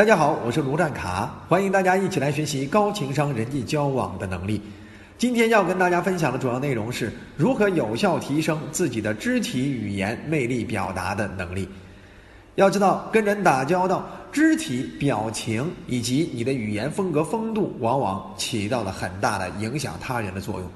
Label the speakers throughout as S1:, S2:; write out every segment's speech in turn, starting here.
S1: 大家好，我是卢占卡，欢迎大家一起来学习高情商人际交往的能力。今天要跟大家分享的主要内容是如何有效提升自己的肢体语言魅力表达的能力。要知道，跟人打交道，肢体表情以及你的语言风格风度，往往起到了很大的影响他人的作用。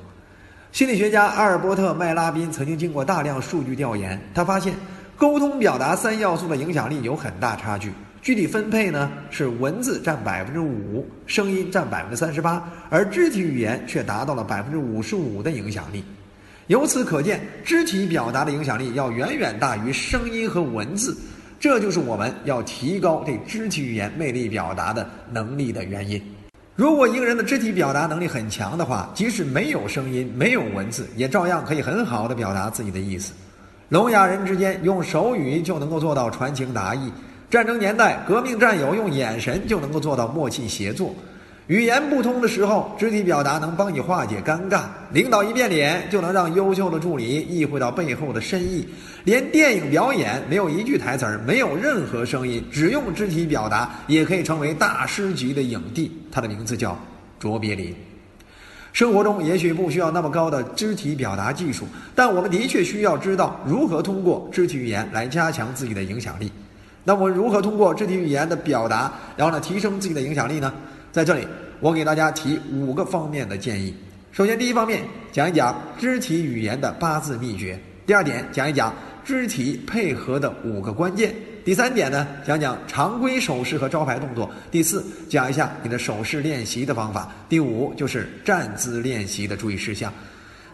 S1: 心理学家阿尔伯特·麦拉宾曾经经过大量数据调研，他发现沟通表达三要素的影响力有很大差距。具体分配呢是文字占百分之五，声音占百分之三十八，而肢体语言却达到了百分之五十五的影响力。由此可见，肢体表达的影响力要远远大于声音和文字。这就是我们要提高对肢体语言魅力表达的能力的原因。如果一个人的肢体表达能力很强的话，即使没有声音、没有文字，也照样可以很好的表达自己的意思。聋哑人之间用手语就能够做到传情达意。战争年代，革命战友用眼神就能够做到默契协作。语言不通的时候，肢体表达能帮你化解尴尬。领导一变脸，就能让优秀的助理意会到背后的深意。连电影表演没有一句台词儿，没有任何声音，只用肢体表达，也可以成为大师级的影帝。他的名字叫卓别林。生活中也许不需要那么高的肢体表达技术，但我们的确需要知道如何通过肢体语言来加强自己的影响力。那我们如何通过肢体语言的表达，然后呢提升自己的影响力呢？在这里，我给大家提五个方面的建议。首先，第一方面讲一讲肢体语言的八字秘诀；第二点讲一讲肢体配合的五个关键；第三点呢讲讲常规手势和招牌动作；第四讲一下你的手势练习的方法；第五就是站姿练习的注意事项。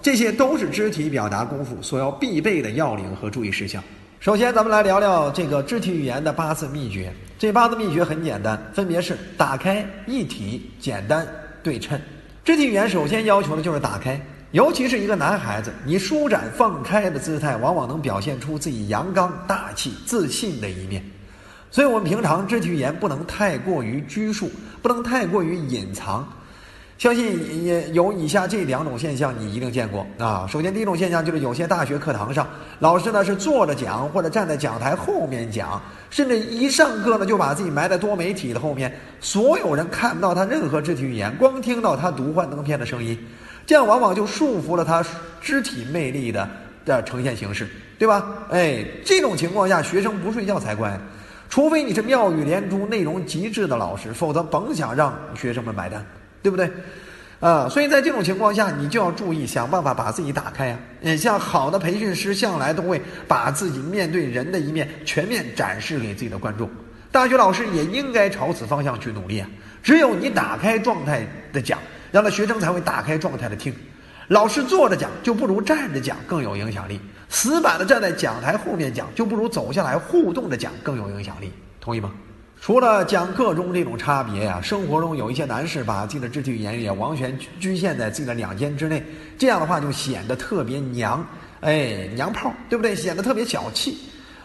S1: 这些都是肢体表达功夫所要必备的要领和注意事项。首先，咱们来聊聊这个肢体语言的八字秘诀。这八字秘诀很简单，分别是打开、一体、简单、对称。肢体语言首先要求的就是打开，尤其是一个男孩子，你舒展放开的姿态，往往能表现出自己阳刚、大气、自信的一面。所以，我们平常肢体语言不能太过于拘束，不能太过于隐藏。相信也有以下这两种现象，你一定见过啊。首先，第一种现象就是有些大学课堂上，老师呢是坐着讲，或者站在讲台后面讲，甚至一上课呢就把自己埋在多媒体的后面，所有人看不到他任何肢体语言，光听到他读幻灯片的声音，这样往往就束缚了他肢体魅力的的呈现形式，对吧？哎，这种情况下，学生不睡觉才怪，除非你是妙语连珠、内容极致的老师，否则甭想让学生们买单。对不对？啊，所以在这种情况下，你就要注意想办法把自己打开呀。嗯，像好的培训师向来都会把自己面对人的一面全面展示给自己的观众。大学老师也应该朝此方向去努力啊。只有你打开状态的讲，让那学生才会打开状态的听。老师坐着讲就不如站着讲更有影响力，死板的站在讲台后面讲就不如走下来互动的讲更有影响力。同意吗？除了讲课中这种差别呀，生活中有一些男士把自己的肢体语言也完全局限在自己的两肩之内，这样的话就显得特别娘，哎，娘炮，对不对？显得特别小气，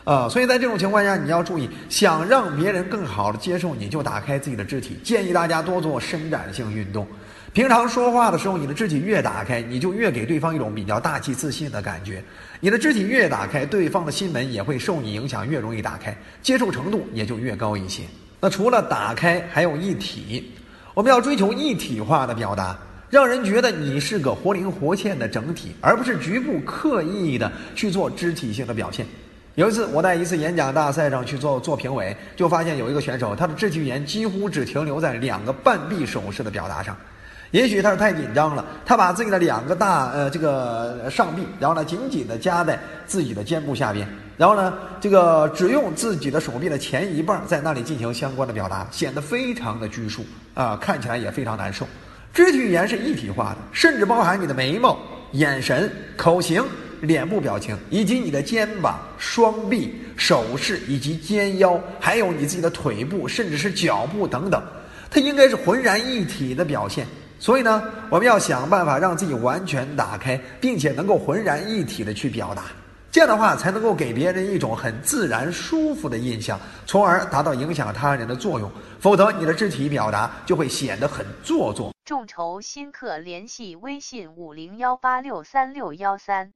S1: 啊，所以在这种情况下，你要注意，想让别人更好的接受你，就打开自己的肢体。建议大家多做伸展性运动。平常说话的时候，你的肢体越打开，你就越给对方一种比较大气自信的感觉。你的肢体越打开，对方的心门也会受你影响越容易打开，接受程度也就越高一些。那除了打开，还有一体，我们要追求一体化的表达，让人觉得你是个活灵活现的整体，而不是局部刻意的去做肢体性的表现。有一次，我在一次演讲大赛上去做做评委，就发现有一个选手，他的肢体语言几乎只停留在两个半臂手势的表达上。也许他是太紧张了，他把自己的两个大呃这个上臂，然后呢紧紧的夹在自己的肩部下边，然后呢这个只用自己的手臂的前一半在那里进行相关的表达，显得非常的拘束啊，看起来也非常难受。肢体语言是一体化的，甚至包含你的眉毛、眼神、口型、脸部表情，以及你的肩膀、双臂、手势以及肩腰，还有你自己的腿部，甚至是脚步等等，它应该是浑然一体的表现。所以呢，我们要想办法让自己完全打开，并且能够浑然一体的去表达，这样的话才能够给别人一种很自然、舒服的印象，从而达到影响他人的作用。否则，你的肢体表达就会显得很做作。
S2: 众筹新客联系微信五零幺八六三六幺三。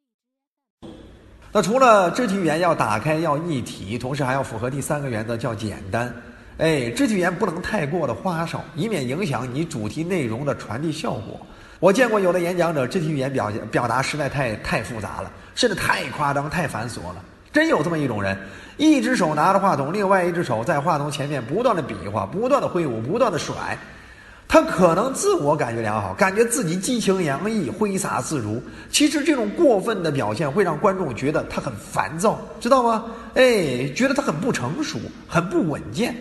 S1: 那除了肢体语言要打开、要一体，同时还要符合第三个原则，叫简单。哎，肢体语言不能太过的花哨，以免影响你主题内容的传递效果。我见过有的演讲者肢体语言表现表达实在太太复杂了，甚至太夸张、太繁琐了。真有这么一种人，一只手拿着话筒，另外一只手在话筒前面不断的比划、不断的挥舞、不断的甩。他可能自我感觉良好，感觉自己激情洋溢、挥洒自如。其实这种过分的表现会让观众觉得他很烦躁，知道吗？哎，觉得他很不成熟、很不稳健，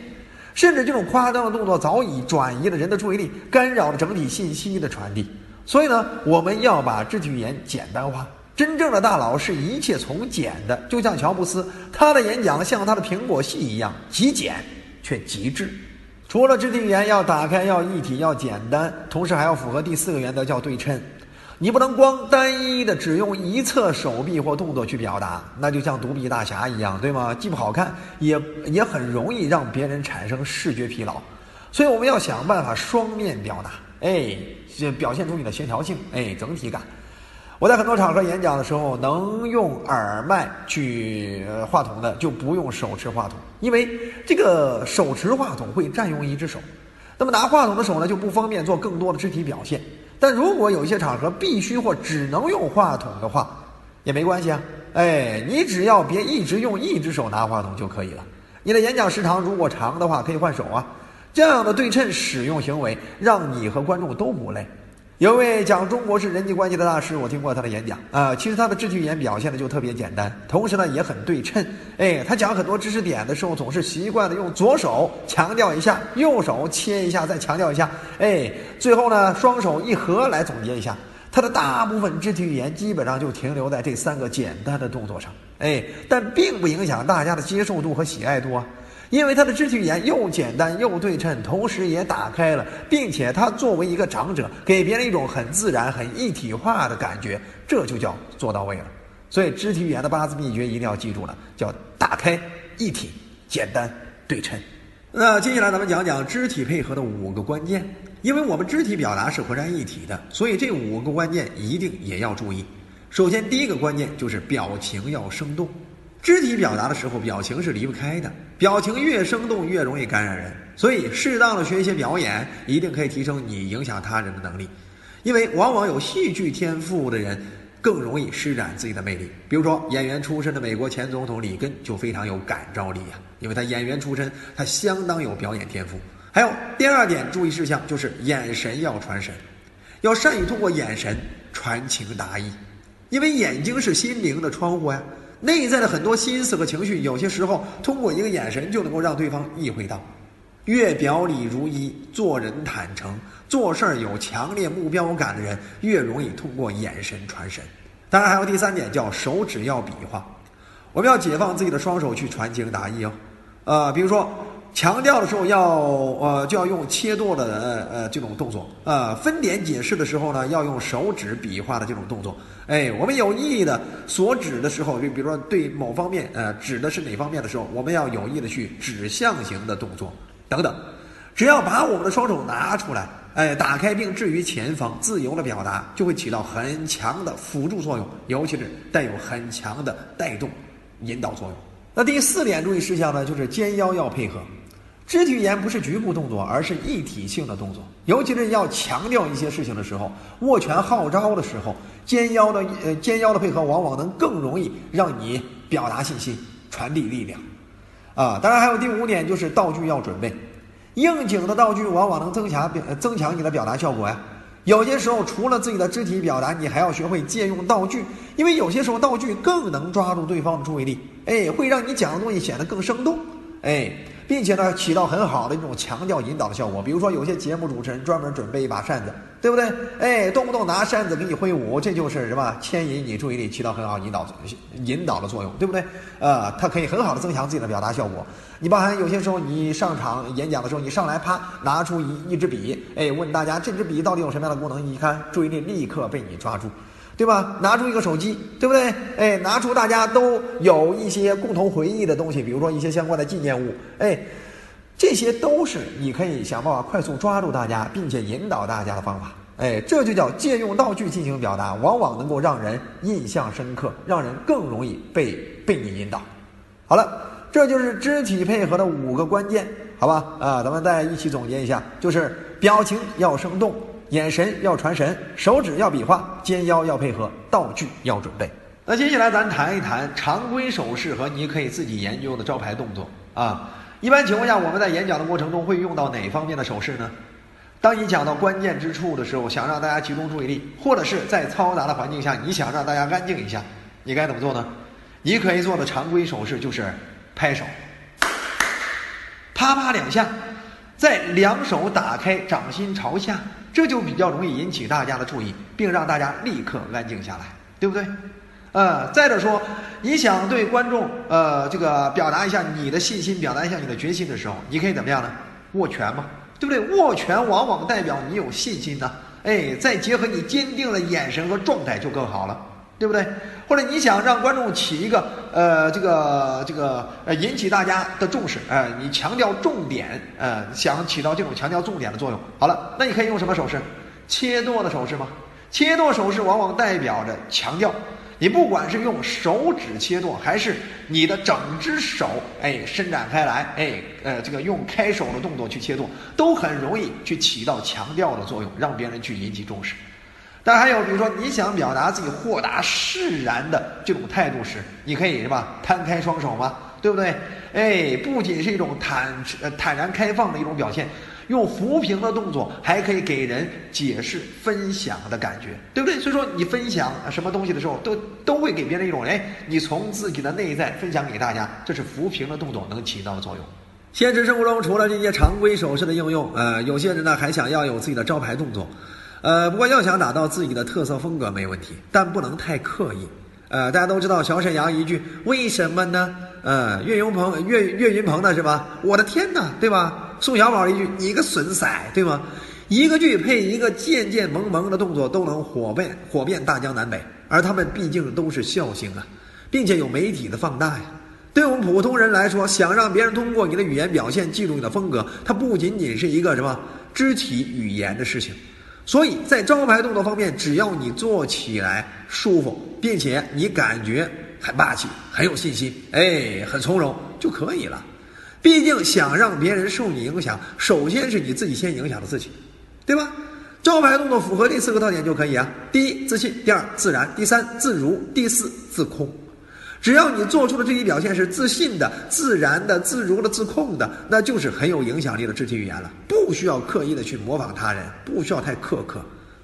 S1: 甚至这种夸张的动作早已转移了人的注意力，干扰了整体信息的传递。所以呢，我们要把肢体语言简单化。真正的大佬是一切从简的，就像乔布斯，他的演讲像他的苹果系一样极简却极致。除了肢体语言要打开、要一体、要简单，同时还要符合第四个原则，叫对称。你不能光单一的只用一侧手臂或动作去表达，那就像独臂大侠一样，对吗？既不好看，也也很容易让别人产生视觉疲劳。所以我们要想办法双面表达，哎，表现出你的协调性，哎，整体感。我在很多场合演讲的时候，能用耳麦去话筒的，就不用手持话筒，因为这个手持话筒会占用一只手，那么拿话筒的手呢就不方便做更多的肢体表现。但如果有一些场合必须或只能用话筒的话，也没关系啊，哎，你只要别一直用一只手拿话筒就可以了。你的演讲时长如果长的话，可以换手啊，这样的对称使用行为，让你和观众都不累。有位讲中国式人际关系的大师，我听过他的演讲啊。其实他的肢体语言表现的就特别简单，同时呢也很对称。哎，他讲很多知识点的时候，总是习惯的用左手强调一下，右手切一下，再强调一下。哎，最后呢双手一合来总结一下。他的大部分肢体语言基本上就停留在这三个简单的动作上。哎，但并不影响大家的接受度和喜爱度啊。因为他的肢体语言又简单又对称，同时也打开了，并且他作为一个长者，给别人一种很自然、很一体化的感觉，这就叫做到位了。所以，肢体语言的八字秘诀一定要记住了，叫打开、一体、简单、对称。那接下来咱们讲讲肢体配合的五个关键，因为我们肢体表达是浑然一体的，所以这五个关键一定也要注意。首先，第一个关键就是表情要生动。肢体表达的时候，表情是离不开的。表情越生动，越容易感染人。所以，适当的学一些表演，一定可以提升你影响他人的能力。因为往往有戏剧天赋的人，更容易施展自己的魅力。比如说，演员出身的美国前总统里根就非常有感召力啊，因为他演员出身，他相当有表演天赋。还有第二点注意事项就是眼神要传神，要善于通过眼神传情达意，因为眼睛是心灵的窗户呀。内在的很多心思和情绪，有些时候通过一个眼神就能够让对方意会到。越表里如一，做人坦诚，做事儿有强烈目标感的人，越容易通过眼神传神。当然，还有第三点，叫手指要比划。我们要解放自己的双手去传情达意哦。呃，比如说。强调的时候要呃就要用切剁的呃呃这种动作，呃分点解释的时候呢要用手指比划的这种动作。哎，我们有意义的所指的时候，就比如说对某方面呃指的是哪方面的时候，我们要有意的去指向型的动作等等。只要把我们的双手拿出来，哎，打开并置于前方，自由的表达就会起到很强的辅助作用，尤其是带有很强的带动引导作用。那第四点注意事项呢，就是肩腰要配合。肢体语言不是局部动作，而是一体性的动作。尤其是要强调一些事情的时候，握拳号召的时候，肩腰的呃肩腰的配合，往往能更容易让你表达信息、传递力量。啊，当然还有第五点，就是道具要准备。应景的道具往往能增强表增强你的表达效果呀。有些时候，除了自己的肢体表达，你还要学会借用道具，因为有些时候道具更能抓住对方的注意力，哎，会让你讲的东西显得更生动，哎。并且呢，起到很好的一种强调引导的效果。比如说，有些节目主持人专门准备一把扇子，对不对？哎，动不动拿扇子给你挥舞，这就是什么牵引你注意力，起到很好引导引导的作用，对不对？呃，它可以很好的增强自己的表达效果。你包含有些时候你上场演讲的时候，你上来啪拿出一一支笔，哎，问大家这支笔到底有什么样的功能？你看，注意力立刻被你抓住。对吧？拿出一个手机，对不对？哎，拿出大家都有一些共同回忆的东西，比如说一些相关的纪念物，哎，这些都是你可以想办法快速抓住大家，并且引导大家的方法。哎，这就叫借用道具进行表达，往往能够让人印象深刻，让人更容易被被你引导。好了，这就是肢体配合的五个关键。好吧？啊，咱们再一起总结一下，就是表情要生动，眼神要传神，手指要比划，肩腰要配合，道具要准备。那接下来咱谈一谈常规手势和你可以自己研究的招牌动作啊。一般情况下，我们在演讲的过程中会用到哪方面的手势呢？当你讲到关键之处的时候，想让大家集中注意力，或者是在嘈杂的环境下，你想让大家安静一下，你该怎么做呢？你可以做的常规手势就是拍手，啪啪两下，再两手打开，掌心朝下，这就比较容易引起大家的注意，并让大家立刻安静下来，对不对？呃，再者说，你想对观众呃这个表达一下你的信心，表达一下你的决心的时候，你可以怎么样呢？握拳嘛，对不对？握拳往往代表你有信心呢。哎，再结合你坚定的眼神和状态就更好了，对不对？或者你想让观众起一个呃这个这个呃引起大家的重视，呃，你强调重点，呃，想起到这种强调重点的作用。好了，那你可以用什么手势？切剁的手势吗？切剁手势往往代表着强调。你不管是用手指切剁，还是你的整只手，哎，伸展开来，哎，呃，这个用开手的动作去切剁，都很容易去起到强调的作用，让别人去引起重视。但还有，比如说你想表达自己豁达释然的这种态度时，你可以是吧，摊开双手嘛，对不对？哎，不仅是一种坦坦然开放的一种表现。用扶贫的动作，还可以给人解释、分享的感觉，对不对？所以说，你分享什么东西的时候，都都会给别人一种，哎，你从自己的内在分享给大家，这是扶贫的动作能起到的作用。现实生活中，除了这些常规手势的应用，呃，有些人呢还想要有自己的招牌动作，呃，不过要想打造自己的特色风格没问题，但不能太刻意。呃，大家都知道小沈阳一句“为什么呢？”呃，岳云鹏、岳岳云鹏的是吧？我的天哪，对吧？宋小宝一句“你个损色”，对吗？一个剧配一个渐渐萌萌的动作，都能火遍火遍大江南北。而他们毕竟都是笑星啊，并且有媒体的放大呀。对我们普通人来说，想让别人通过你的语言表现记住你的风格，它不仅仅是一个什么肢体语言的事情。所以在招牌动作方面，只要你做起来舒服，并且你感觉很霸气、很有信心，哎，很从容就可以了。毕竟想让别人受你影响，首先是你自己先影响了自己，对吧？招牌动作符合这四个特点就可以啊。第一，自信；第二，自然；第三，自如；第四，自控。只要你做出的肢体表现是自信的、自然的、自如的、自控的，那就是很有影响力的肢体语言了。不需要刻意的去模仿他人，不需要太苛刻，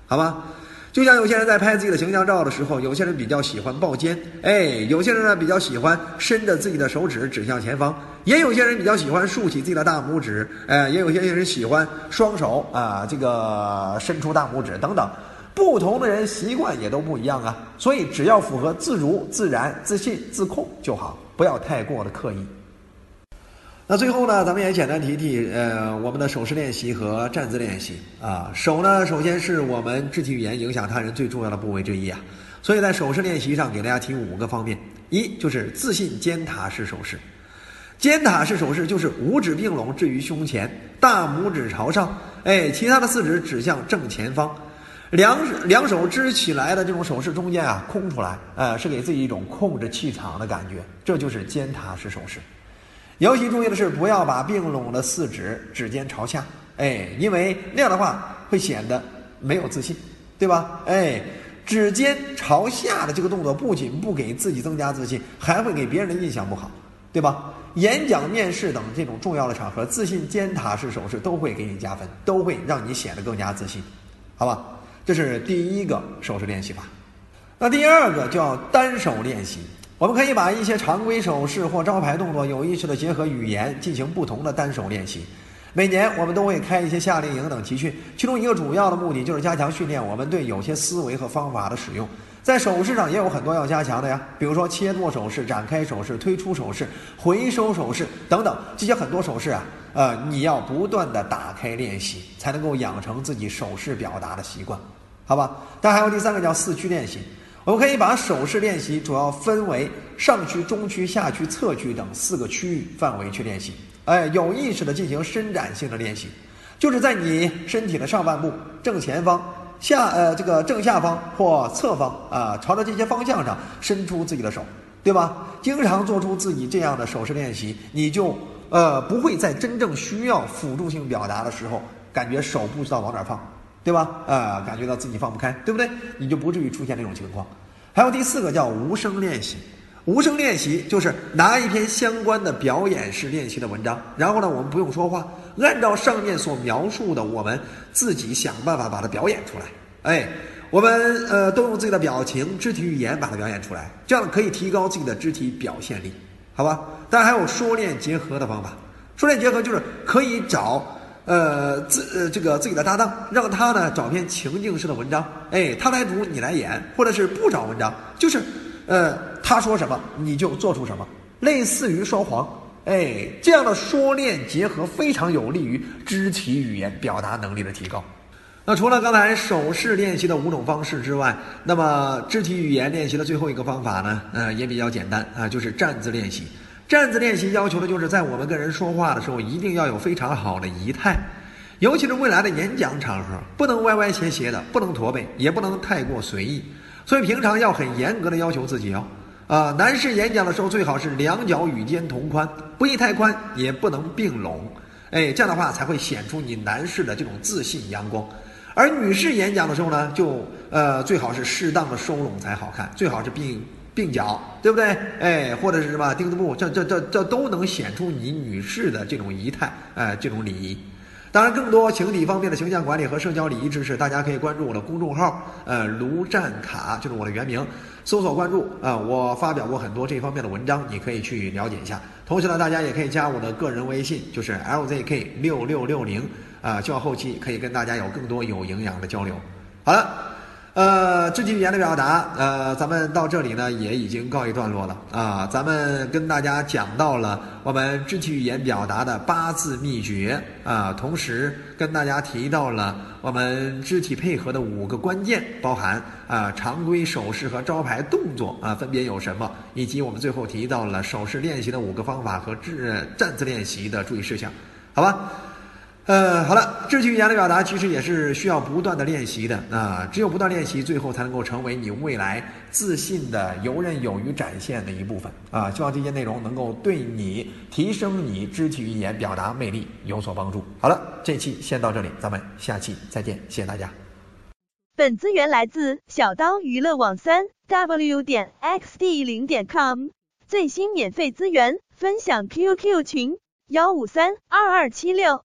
S1: 好吧？就像有些人在拍自己的形象照的时候，有些人比较喜欢抱肩，哎，有些人呢比较喜欢伸着自己的手指指向前方，也有些人比较喜欢竖起自己的大拇指，哎，也有些人喜欢双手啊这个伸出大拇指等等，不同的人习惯也都不一样啊，所以只要符合自如、自然、自信、自控就好，不要太过的刻意。那最后呢，咱们也简单提提，呃，我们的手势练习和站姿练习啊。手呢，首先是我们肢体语言影响他人最重要的部位之一啊。所以在手势练习上，给大家提五个方面：一就是自信尖塔式手势。尖塔式手势就是五指并拢置于胸前，大拇指朝上，哎，其他的四指指向正前方，两两手支起来的这种手势中间啊空出来，呃，是给自己一种控制气场的感觉，这就是尖塔式手势。尤其注意的是，不要把并拢的四指指尖朝下，哎，因为那样的话会显得没有自信，对吧？哎，指尖朝下的这个动作不仅不给自己增加自信，还会给别人的印象不好，对吧？演讲、面试等这种重要的场合，自信尖塔式手势都会给你加分，都会让你显得更加自信，好吧？这是第一个手势练习法。那第二个叫单手练习。我们可以把一些常规手势或招牌动作有意识地结合语言进行不同的单手练习。每年我们都会开一些夏令营等集训，其中一个主要的目的就是加强训练我们对有些思维和方法的使用。在手势上也有很多要加强的呀，比如说切剁手势、展开手势、推出手势、回收手势等等，这些很多手势啊，呃，你要不断的打开练习，才能够养成自己手势表达的习惯，好吧？但还有第三个叫四区练习。我们可以把手势练习主要分为上区、中区、下区、侧区等四个区域范围去练习。哎，有意识的进行伸展性的练习，就是在你身体的上半部、正前方、下呃这个正下方或侧方啊，朝着这些方向上伸出自己的手，对吧？经常做出自己这样的手势练习，你就呃不会在真正需要辅助性表达的时候，感觉手不知道往哪放，对吧？呃，感觉到自己放不开，对不对？你就不至于出现这种情况。还有第四个叫无声练习。无声练习就是拿一篇相关的表演式练习的文章，然后呢，我们不用说话，按照上面所描述的，我们自己想办法把它表演出来。哎，我们呃都用自己的表情、肢体语言把它表演出来，这样可以提高自己的肢体表现力，好吧？当然还有说练结合的方法，说练结合就是可以找呃自呃这个自己的搭档，让他呢找篇情境式的文章，哎，他来读你来演，或者是不找文章，就是呃。他说什么你就做出什么，类似于说谎，哎，这样的说练结合非常有利于肢体语言表达能力的提高。那除了刚才手势练习的五种方式之外，那么肢体语言练习的最后一个方法呢，呃，也比较简单啊，就是站姿练习。站姿练习要求的就是在我们跟人说话的时候，一定要有非常好的仪态，尤其是未来的演讲场合，不能歪歪斜斜的，不能驼背，也不能太过随意。所以平常要很严格的要求自己哦。啊，男士演讲的时候最好是两脚与肩同宽，不宜太宽，也不能并拢，哎，这样的话才会显出你男士的这种自信阳光。而女士演讲的时候呢，就呃最好是适当的收拢才好看，最好是并鬓角，对不对？哎，或者是什么钉子布，这这这这都能显出你女士的这种仪态，哎，这种礼仪。当然，更多情理方面的形象管理和社交礼仪知识，大家可以关注我的公众号，呃，卢占卡就是我的原名，搜索关注啊，我发表过很多这方面的文章，你可以去了解一下。同时呢，大家也可以加我的个人微信，就是 LZK 六六六零啊，希望后期可以跟大家有更多有营养的交流。好了。呃，肢体语言的表达，呃，咱们到这里呢也已经告一段落了啊。咱们跟大家讲到了我们肢体语言表达的八字秘诀啊，同时跟大家提到了我们肢体配合的五个关键，包含啊常规手势和招牌动作啊分别有什么，以及我们最后提到了手势练习的五个方法和站站姿练习的注意事项，好吧？呃，好了，肢体语言的表达其实也是需要不断的练习的啊，只有不断练习，最后才能够成为你未来自信的游刃有余展现的一部分啊。希望这些内容能够对你提升你肢体语言表达魅力有所帮助。好了，这期先到这里，咱们下期再见，谢谢大家。
S3: 本资源来自小刀娱乐网三 w 点 xd 零点 com 最新免费资源分享 QQ 群幺五三二二七六。